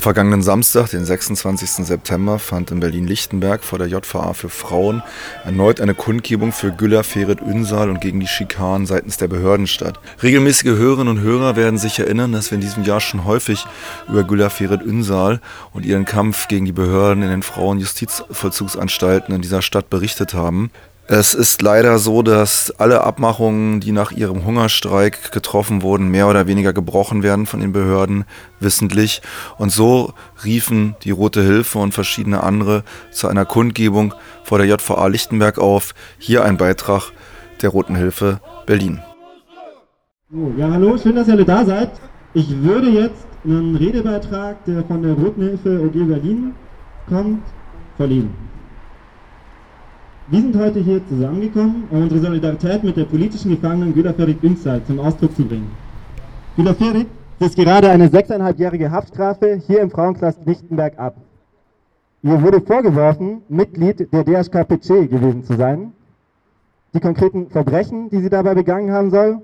Am vergangenen Samstag, den 26. September, fand in Berlin-Lichtenberg vor der JVA für Frauen erneut eine Kundgebung für Güller Ferit Ünsal und gegen die Schikanen seitens der Behörden statt. Regelmäßige Hörerinnen und Hörer werden sich erinnern, dass wir in diesem Jahr schon häufig über Güller Ferit Ünsal und ihren Kampf gegen die Behörden in den Frauenjustizvollzugsanstalten in dieser Stadt berichtet haben. Es ist leider so, dass alle Abmachungen, die nach ihrem Hungerstreik getroffen wurden, mehr oder weniger gebrochen werden von den Behörden, wissentlich. Und so riefen die Rote Hilfe und verschiedene andere zu einer Kundgebung vor der JVA Lichtenberg auf. Hier ein Beitrag der Roten Hilfe Berlin. Ja, hallo, schön, dass ihr alle da seid. Ich würde jetzt einen Redebeitrag, der von der Roten Hilfe OG Berlin kommt, verlegen. Wir sind heute hier zusammengekommen, um unsere Solidarität mit der politischen Gefangenen Güler Ferit Ünsal zum Ausdruck zu bringen. Güler Ferit ist gerade eine sechseinhalbjährige Haftstrafe hier im Frauenknast Lichtenberg ab. Ihr wurde vorgeworfen, Mitglied der DHKPC gewesen zu sein. Die konkreten Verbrechen, die sie dabei begangen haben soll,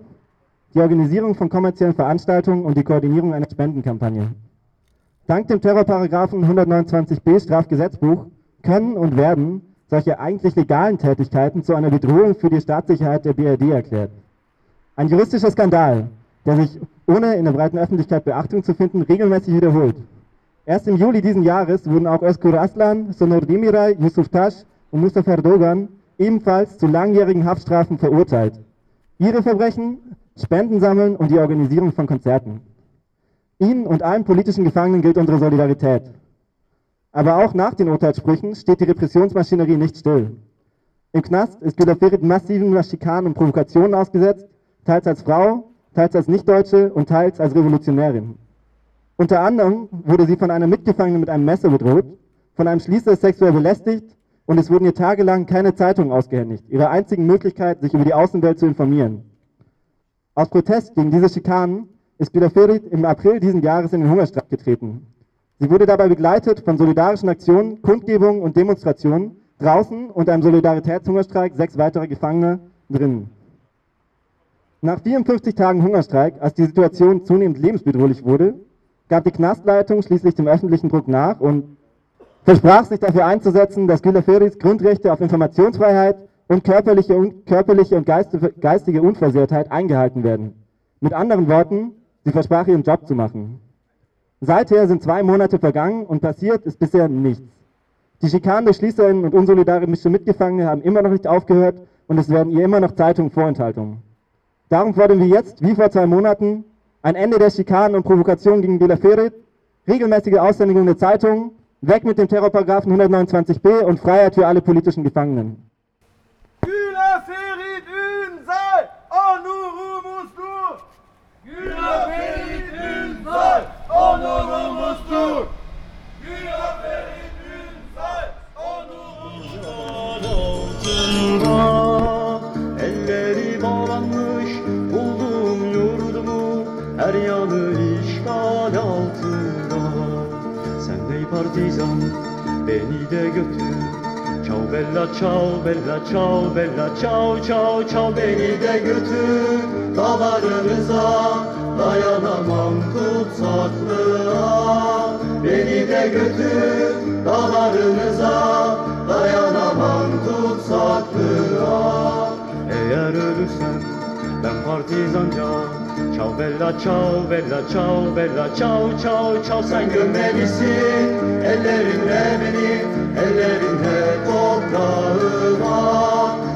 die Organisierung von kommerziellen Veranstaltungen und die Koordinierung einer Spendenkampagne. Dank dem Terrorparagraphen 129b Strafgesetzbuch können und werden solche eigentlich legalen Tätigkeiten zu einer Bedrohung für die Staatssicherheit der BRD erklärt. Ein juristischer Skandal, der sich, ohne in der breiten Öffentlichkeit Beachtung zu finden, regelmäßig wiederholt. Erst im Juli diesen Jahres wurden auch Özgur Aslan, Sonor Demiray, Yusuf Tasch und Mustafa Erdogan ebenfalls zu langjährigen Haftstrafen verurteilt. Ihre Verbrechen Spenden sammeln und die Organisierung von Konzerten. Ihnen und allen politischen Gefangenen gilt unsere Solidarität. Aber auch nach den Urteilssprüchen steht die Repressionsmaschinerie nicht still. Im Knast ist Güler Ferit massiven Schikanen und Provokationen ausgesetzt, teils als Frau, teils als Nichtdeutsche und teils als Revolutionärin. Unter anderem wurde sie von einer Mitgefangenen mit einem Messer bedroht, von einem Schließer sexuell belästigt und es wurden ihr tagelang keine Zeitungen ausgehändigt, ihre einzigen Möglichkeit, sich über die Außenwelt zu informieren. Aus Protest gegen diese Schikanen ist Güler Ferit im April diesen Jahres in den Hungerstreik getreten. Sie wurde dabei begleitet von solidarischen Aktionen, Kundgebungen und Demonstrationen draußen und einem Solidaritätshungerstreik sechs weitere Gefangene drinnen. Nach 54 Tagen Hungerstreik, als die Situation zunehmend lebensbedrohlich wurde, gab die Knastleitung schließlich dem öffentlichen Druck nach und versprach sich dafür einzusetzen, dass Güler Feris Grundrechte auf Informationsfreiheit und körperliche und, körperliche und geistige Unversehrtheit eingehalten werden. Mit anderen Worten, sie versprach ihren Job zu machen. Seither sind zwei Monate vergangen und passiert ist bisher nichts. Die Schikanen der Schließerinnen und unsolidarische Mitgefangene haben immer noch nicht aufgehört und es werden ihr immer noch Zeitungen vorenthalten. Darum fordern wir jetzt, wie vor zwei Monaten, ein Ende der Schikanen und Provokationen gegen Gila Ferit, regelmäßige Aussendungen der Zeitungen, weg mit dem Terrorparagraphen 129b und Freiheit für alle politischen Gefangenen. Beni de götür. Ciao bella ciao bella ciao bella ciao ciao ciao beni de götür. Dağlarımıza dayanamam tutsaklığa. Beni de götür. Dağlarınıza dayanamam tutsaklığa. Eğer ölürsem ben partizanca Ciao bella ciao bella ciao bella ciao ciao ciao Sen gömmelisin ellerinle beni Ellerinle toprağıma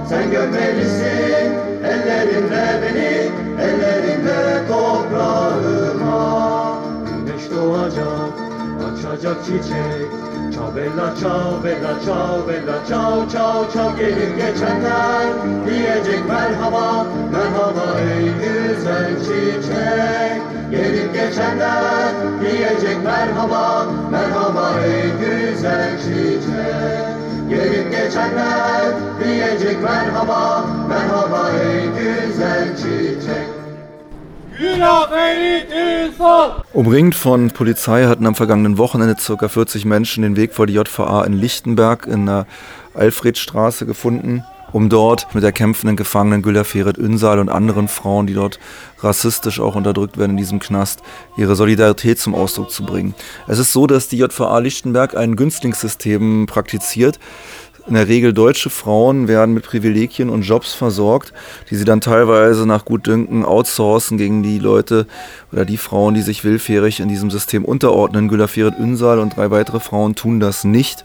Sen gömmelisin ellerinle beni Ellerinle toprağıma Güneş doğacak açacak çiçek Ciao bella ciao bella ciao bella ciao ciao ciao Gelip geçenler. Diyecek merhaba Merhaba ey güzel çiçek. Gelip geçenler diyecek merhaba Merhaba ey güzel çiçek. Gelip geçenler diyecek merhaba Merhaba ey güzel çiçek Umringt von Polizei hatten am vergangenen Wochenende ca. 40 Menschen den Weg vor die JVA in Lichtenberg in der Alfredstraße gefunden. um dort mit der kämpfenden Gefangenen Güller Ferit Ünsal und anderen Frauen, die dort rassistisch auch unterdrückt werden in diesem Knast, ihre Solidarität zum Ausdruck zu bringen. Es ist so, dass die JVA Lichtenberg ein Günstlingssystem praktiziert. In der Regel deutsche Frauen werden mit Privilegien und Jobs versorgt, die sie dann teilweise nach Gutdünken outsourcen gegen die Leute oder die Frauen, die sich willfährig in diesem System unterordnen. Gülafiret Ünsal und drei weitere Frauen tun das nicht.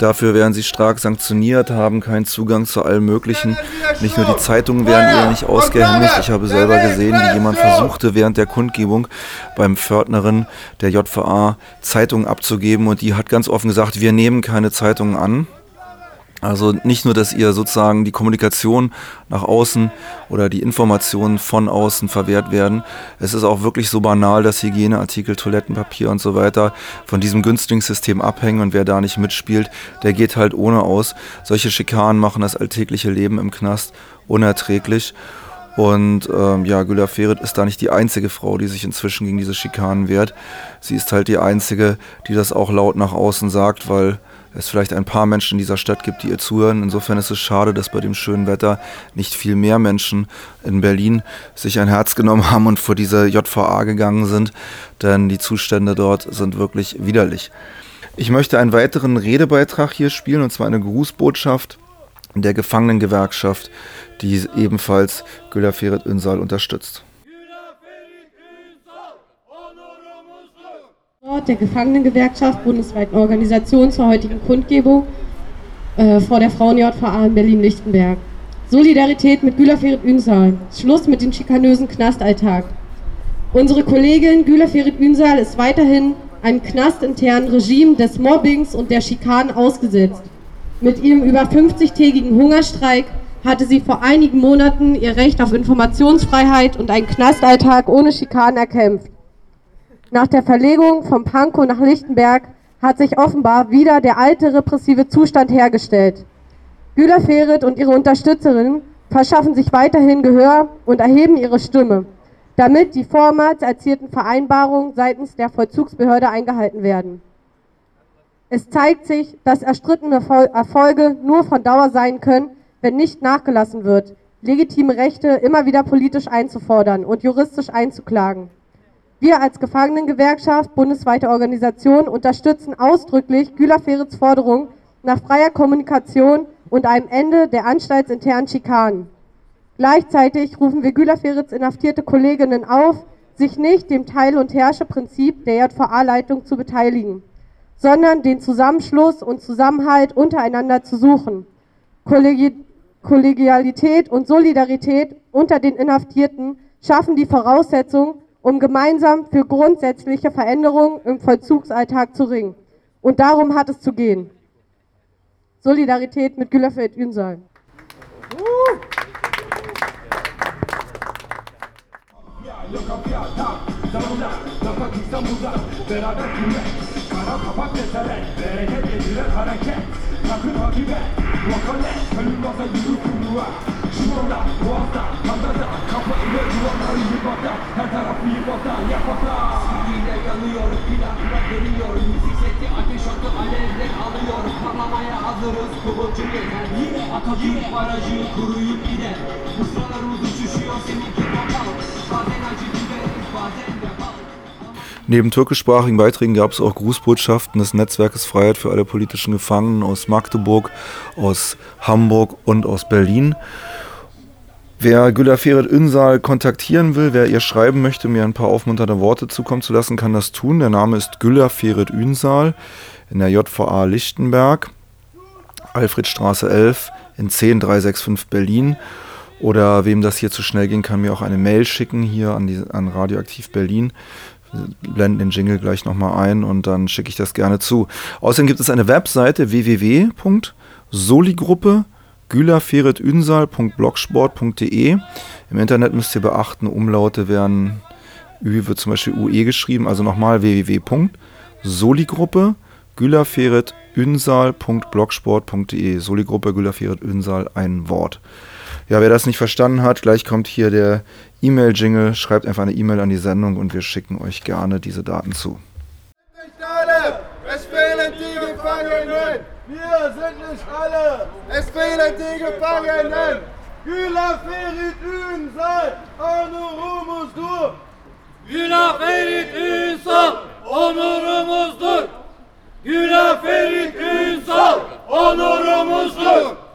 Dafür werden sie stark sanktioniert, haben keinen Zugang zu allem Möglichen. Nicht nur die Zeitungen werden ihr nicht ausgehändigt. Ich habe selber gesehen, wie jemand versuchte, während der Kundgebung beim Pförtnerin der JVA Zeitungen abzugeben und die hat ganz offen gesagt, wir nehmen keine Zeitungen an. Also nicht nur, dass ihr sozusagen die Kommunikation nach außen oder die Informationen von außen verwehrt werden. Es ist auch wirklich so banal, dass Hygieneartikel, Toilettenpapier und so weiter von diesem Günstlingssystem abhängen und wer da nicht mitspielt, der geht halt ohne aus. Solche Schikanen machen das alltägliche Leben im Knast unerträglich. Und ähm, ja, Güla Ferit ist da nicht die einzige Frau, die sich inzwischen gegen diese Schikanen wehrt. Sie ist halt die einzige, die das auch laut nach außen sagt, weil es vielleicht ein paar Menschen in dieser Stadt gibt, die ihr zuhören. Insofern ist es schade, dass bei dem schönen Wetter nicht viel mehr Menschen in Berlin sich ein Herz genommen haben und vor diese JVA gegangen sind, denn die Zustände dort sind wirklich widerlich. Ich möchte einen weiteren Redebeitrag hier spielen, und zwar eine Grußbotschaft der Gefangenengewerkschaft, die ebenfalls Güler Ferit Ünsal unterstützt. Der Gefangenengewerkschaft, bundesweiten Organisation zur heutigen Kundgebung äh, vor der Frauen-JVA in Berlin-Lichtenberg. Solidarität mit Güler-Ferit Ünsal. Schluss mit dem schikanösen Knastalltag. Unsere Kollegin Güler-Ferit Ünsal ist weiterhin einem knastinternen Regime des Mobbings und der Schikanen ausgesetzt. Mit ihrem über 50-tägigen Hungerstreik hatte sie vor einigen Monaten ihr Recht auf Informationsfreiheit und einen Knastalltag ohne Schikanen erkämpft. Nach der Verlegung von Pankow nach Lichtenberg hat sich offenbar wieder der alte repressive Zustand hergestellt. Güler Ferit und ihre Unterstützerinnen verschaffen sich weiterhin Gehör und erheben ihre Stimme, damit die vormals erzielten Vereinbarungen seitens der Vollzugsbehörde eingehalten werden. Es zeigt sich, dass erstrittene Erfolge nur von Dauer sein können, wenn nicht nachgelassen wird, legitime Rechte immer wieder politisch einzufordern und juristisch einzuklagen. Wir als Gefangenengewerkschaft, bundesweite Organisation, unterstützen ausdrücklich Güler Ferits Forderung nach freier Kommunikation und einem Ende der anstaltsinternen Schikanen. Gleichzeitig rufen wir Güler Ferits inhaftierte Kolleginnen auf, sich nicht dem Teil- und Herrsche-Prinzip der JVA-Leitung zu beteiligen, sondern den Zusammenschluss und Zusammenhalt untereinander zu suchen. Kollegi Kollegialität und Solidarität unter den Inhaftierten schaffen die Voraussetzung um gemeinsam für grundsätzliche Veränderungen im Vollzugsalltag zu ringen. Und darum hat es zu gehen. Solidarität mit Güllerfeld Ünsal. 작은 힘에 워커네 별명과 유급 분노와 죽었다 모았다 만나다 kafayı duvarları yıpata Her tarafı yıpata yapata Sinirle yanıyorum plakla dönüyorum Müzik sesi ateş otu alevle alıyor Parlamaya hazırız kıvılcım yeter Yine Atatürk barajı kuruyup gider Mısralar uzun şişiyor seninki kapalı Bazen acı bazen de Neben türkischsprachigen Beiträgen gab es auch Grußbotschaften des Netzwerkes Freiheit für alle politischen Gefangenen aus Magdeburg, aus Hamburg und aus Berlin. Wer Güler Ferit Ünsal kontaktieren will, wer ihr schreiben möchte, mir ein paar aufmunternde Worte zukommen zu lassen, kann das tun. Der Name ist Güler Ferit Ünsal in der JVA Lichtenberg, Alfredstraße 11 in 10365 Berlin. Oder wem das hier zu schnell ging, kann mir auch eine Mail schicken hier an, die, an Radioaktiv Berlin. Blenden den Jingle gleich nochmal ein und dann schicke ich das gerne zu. Außerdem gibt es eine Webseite www.soligruppe.com gülerferetynsal.blogsport.de. Im Internet müsst ihr beachten, Umlaute werden, Ü wird zum Beispiel UE geschrieben, also nochmal www.soligruppe gülerferetynsal.blogsport.de. Soligruppe Gülerferet Ünsal, ein Wort. Ja, wer das nicht verstanden hat, gleich kommt hier der E-Mail-Jingle. Schreibt einfach eine E-Mail an die Sendung und wir schicken euch gerne diese Daten zu. Es fehlen die Gefangenen! Wir sind nicht alle! Es fehlen die Gefangenen! Güla ferit honorumus Onurumusdur! Güla ferit honorumus Onurumusdur! Güla ferit honorumus Onurumusdur!